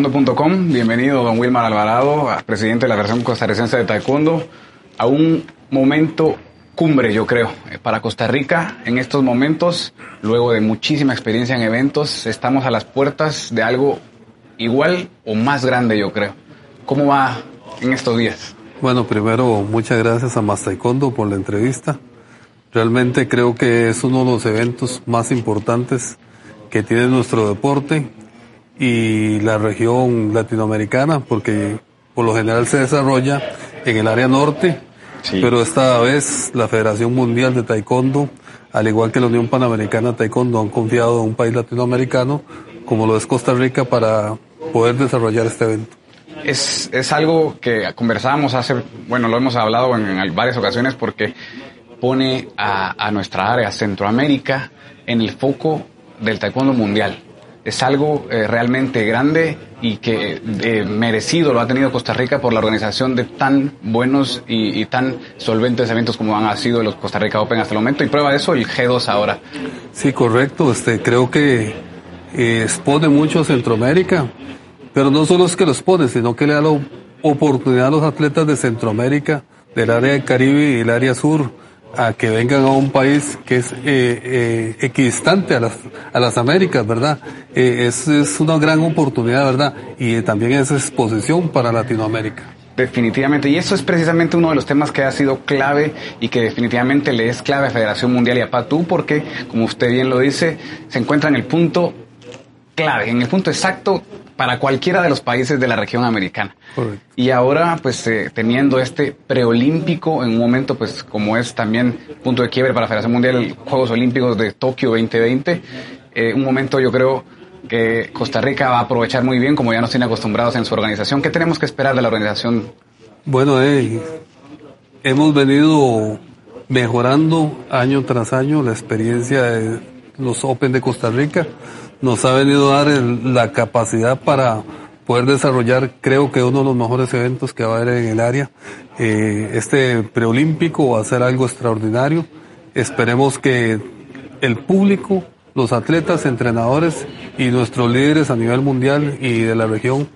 ¿Qué tal amigos de Mastercuendo.com? Bienvenido don Wilmar Alvarado, presidente de la Federación Costarricense de Taekwondo, a un momento cumbre, yo creo, eh, para Costa Rica en estos momentos, luego de muchísima experiencia en eventos, estamos a las puertas de algo igual o más grande, yo creo. ¿Cómo va en estos días? Bueno, primero, muchas gracias a Más Taekwondo por la entrevista. Realmente creo que es uno de los eventos más importantes que tiene nuestro deporte y la región latinoamericana, porque por lo general se desarrolla en el área norte, pero esta vez la Federación Mundial de Taekwondo, al igual que la Unión Panamericana de Taekwondo, han confiado en un país latinoamericano como lo es Costa Rica para poder desarrollar este evento. Es, es algo que conversábamos hace, bueno, lo hemos hablado en, en varias ocasiones porque pone a, a nuestra área, Centroamérica, en el foco del taekwondo mundial es algo eh, realmente grande y que eh, merecido lo ha tenido Costa Rica por la organización de tan buenos y, tan solventes eventos como han sido los Costa Rica Open hasta el momento y prueba de eso el G2 ahora. Sí, correcto. Este, creo que eh, expone mucho a Centroamérica, pero no solo es que lo expone, sino que le da la oportunidad a los atletas de Centroamérica, del área del Caribe y del área sur, a que vengan a un país que es eh, eh, equidistante a las, a las Américas, ¿verdad? Eh, es, es una gran oportunidad, ¿verdad? Y también es exposición para Latinoamérica. Definitivamente, y eso es precisamente uno de los temas que ha sido clave y que definitivamente le es clave a Federación Mundial y a PATU, porque, como usted bien lo dice, se encuentra en el punto clave, en el punto exacto para cualquiera de los países de la región americana. Y ahora, pues eh, teniendo este preolímpico en un momento, pues como es también punto de quiebre para la Federación Mundial Juegos Olímpicos de Tokio 2020, eh, un momento yo creo que Costa Rica va a aprovechar muy bien, como ya nos tiene acostumbrados en su organización. ¿Qué tenemos que esperar de la organización? Bueno, eh, hemos venido mejorando año tras año la experiencia de los Open de Costa Rica nos ha venido a dar la capacidad para poder desarrollar, creo que uno de los mejores eventos que va a haber en el área. Eh, este preolímpico va a ser algo extraordinario. Esperemos que el público, los atletas, entrenadores y nuestros líderes a nivel mundial y de la región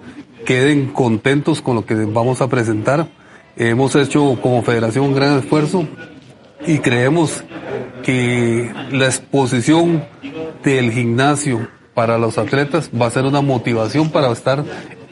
queden contentos con lo que vamos a presentar. Hemos hecho como federación un gran esfuerzo y creemos que la exposición del gimnasio para los atletas va a ser una motivación para estar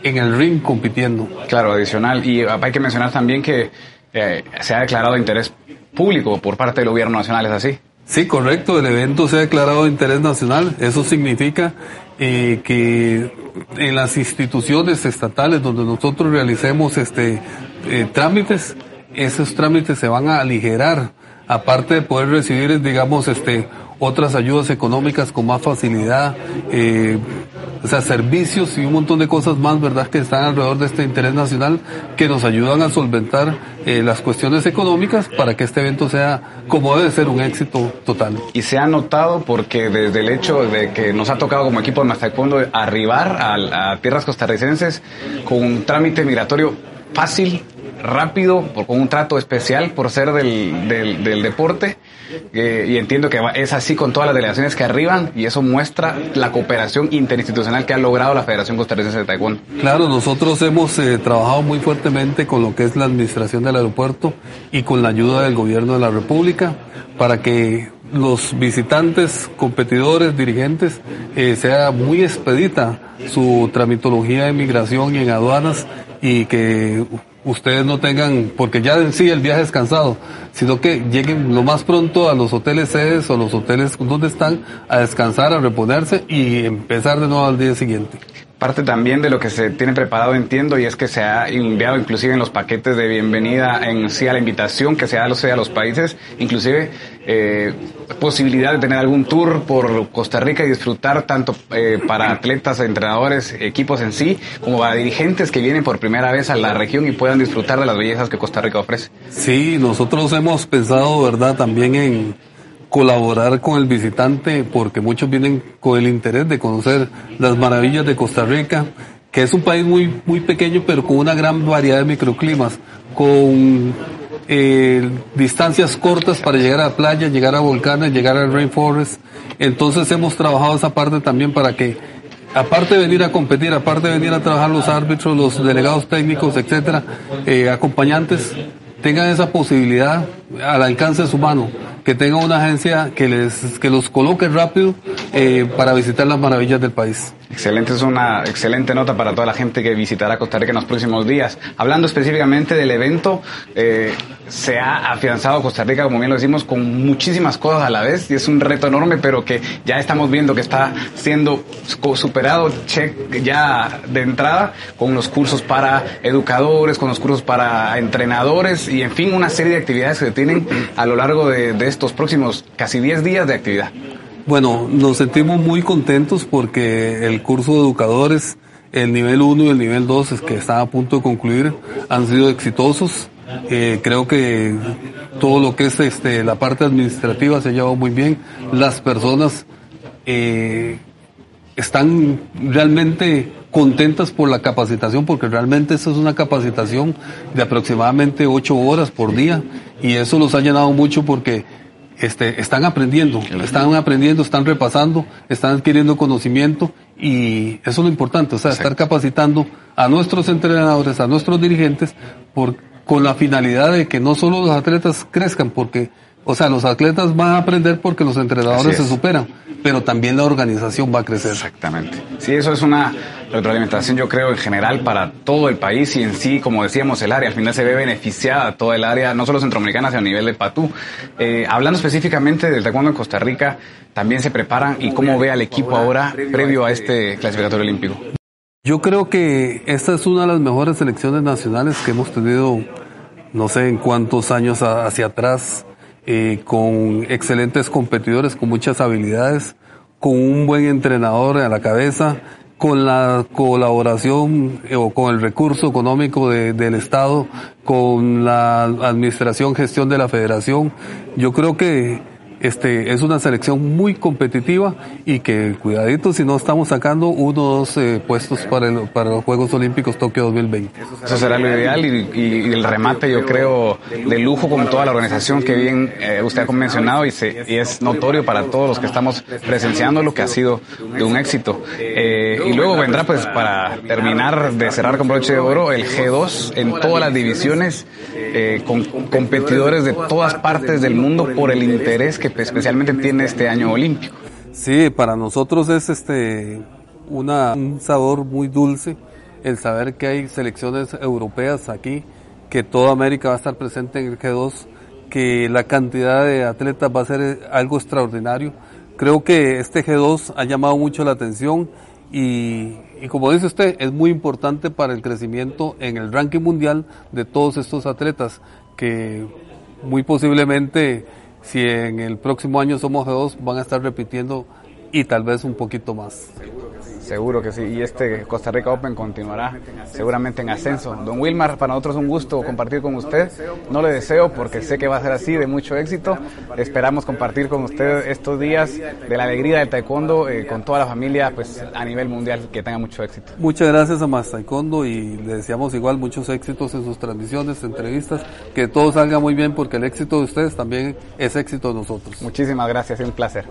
en el ring compitiendo. Claro, adicional. Y hay que mencionar también que eh, se ha declarado interés público por parte del gobierno nacional, ¿es así? Sí, correcto. El evento se ha declarado de interés nacional. Eso significa eh, que en las instituciones estatales donde nosotros realicemos este eh, trámites, esos trámites se van a aligerar aparte de poder recibir, digamos, este, otras ayudas económicas con más facilidad, eh, o sea, servicios y un montón de cosas más, ¿verdad?, que están alrededor de este interés nacional que nos ayudan a solventar eh, las cuestiones económicas para que este evento sea, como debe ser, un éxito total. Y se ha notado porque desde el hecho de que nos ha tocado como equipo de Taekwondo arribar a, a tierras costarricenses con un trámite migratorio fácil, rápido, con un trato especial por ser del, del, deporte. Eh, y entiendo que es así con todas las delegaciones que arriban y eso muestra la cooperación interinstitucional que ha logrado la Federación Costarricense de Taekwondo. Claro, nosotros hemos eh, trabajado muy fuertemente con lo que es la administración del aeropuerto y con la ayuda del gobierno de la República para que los visitantes, competidores, dirigentes, eh, sea muy expedita su tramitología de migración y en aduanas y que ustedes no tengan, porque ya en sí el viaje es cansado, sino que lleguen lo más pronto a los hoteles sedes o los hoteles donde están a descansar, a reponerse y empezar de nuevo al día siguiente parte también de lo que se tiene preparado, entiendo, y es que se ha enviado inclusive en los paquetes de bienvenida en sí a la invitación que se da a los países, inclusive eh, posibilidad de tener algún tour por Costa Rica y disfrutar tanto eh, para atletas, entrenadores, equipos en sí, como para dirigentes que vienen por primera vez a la región y puedan disfrutar de las bellezas que Costa Rica ofrece. Sí, nosotros hemos pensado, ¿verdad?, también en colaborar con el visitante porque muchos vienen con el interés de conocer las maravillas de Costa Rica, que es un país muy, muy pequeño pero con una gran variedad de microclimas, con eh, distancias cortas para llegar a la playa, llegar a volcanes, llegar al rainforest. Entonces hemos trabajado esa parte también para que aparte de venir a competir, aparte de venir a trabajar los árbitros, los delegados técnicos, etcétera, eh, acompañantes, tengan esa posibilidad al alcance de su mano, que tenga una agencia que les que los coloque rápido eh, para visitar las maravillas del país. Excelente, es una excelente nota para toda la gente que visitará Costa Rica en los próximos días. Hablando específicamente del evento, eh, se ha afianzado Costa Rica, como bien lo decimos, con muchísimas cosas a la vez y es un reto enorme, pero que ya estamos viendo que está siendo superado check ya de entrada con los cursos para educadores, con los cursos para entrenadores y en fin una serie de actividades que se tienen a lo largo de, de estos próximos casi 10 días de actividad. Bueno, nos sentimos muy contentos porque el curso de educadores, el nivel 1 y el nivel 2 es que están a punto de concluir, han sido exitosos. Eh, creo que todo lo que es este, la parte administrativa se ha llevado muy bien. Las personas eh, están realmente contentas por la capacitación, porque realmente eso es una capacitación de aproximadamente ocho horas por día y eso los ha llenado mucho porque este, están aprendiendo, están aprendiendo, están repasando, están adquiriendo conocimiento y eso es lo importante, o sea, estar capacitando a nuestros entrenadores, a nuestros dirigentes, por, con la finalidad de que no solo los atletas crezcan, porque o sea, los atletas van a aprender porque los entrenadores se superan, pero también la organización va a crecer. Exactamente. Sí, eso es una retroalimentación, yo creo, en general para todo el país y en sí, como decíamos, el área. Al final se ve beneficiada toda el área, no solo centroamericana, sino a nivel de Patú. Eh, hablando específicamente del taekwondo en Costa Rica, también se preparan y cómo ve al equipo ahora previo a este clasificatorio olímpico. Yo creo que esta es una de las mejores selecciones nacionales que hemos tenido, no sé en cuántos años hacia atrás eh, con excelentes competidores, con muchas habilidades, con un buen entrenador a la cabeza, con la colaboración eh, o con el recurso económico del Estado, con la administración, gestión de la federación. Yo creo que este, es una selección muy competitiva y que cuidadito si no estamos sacando uno o dos eh, puestos para, para los Juegos Olímpicos Tokio 2020. Eso será lo ideal y, el remate yo creo de lujo con toda la organización que bien eh, usted ha mencionado y, y, es notorio para todos los que estamos presenciando lo que ha sido de un éxito. Eh, y luego vendrá pues para terminar de cerrar con broche de oro el G2 en todas las divisiones con competidores de todas partes del mundo por el interés que especialmente tiene este año olímpico. Sí, para nosotros es este un sabor muy dulce el saber que hay selecciones europeas aquí, que toda América va a estar presente en el G2, que la cantidad de atletas va a ser algo extraordinario. Creo que este G2 ha llamado mucho la atención y, como dice usted, es muy importante para el crecimiento en el ranking mundial de todos estos atletas que muy posiblemente si en el próximo año somos G2, van a estar repitiendo y tal vez un poquito más. Que sí, y este Costa Rica Open continuará seguramente en ascenso. Don Wilmar, para nosotros es un gusto compartir con usted. No le deseo porque sé que va a ser así, de mucho éxito. Esperamos compartir con usted estos días de la alegría del taekwondo eh, con toda la familia pues a nivel mundial. Que tenga mucho éxito. Muchas gracias a Más Taekwondo y le deseamos igual muchos éxitos en sus transmisiones, entrevistas, que todo salga muy bien porque el éxito de ustedes también es éxito de nosotros. Muchísimas gracias, es un placer.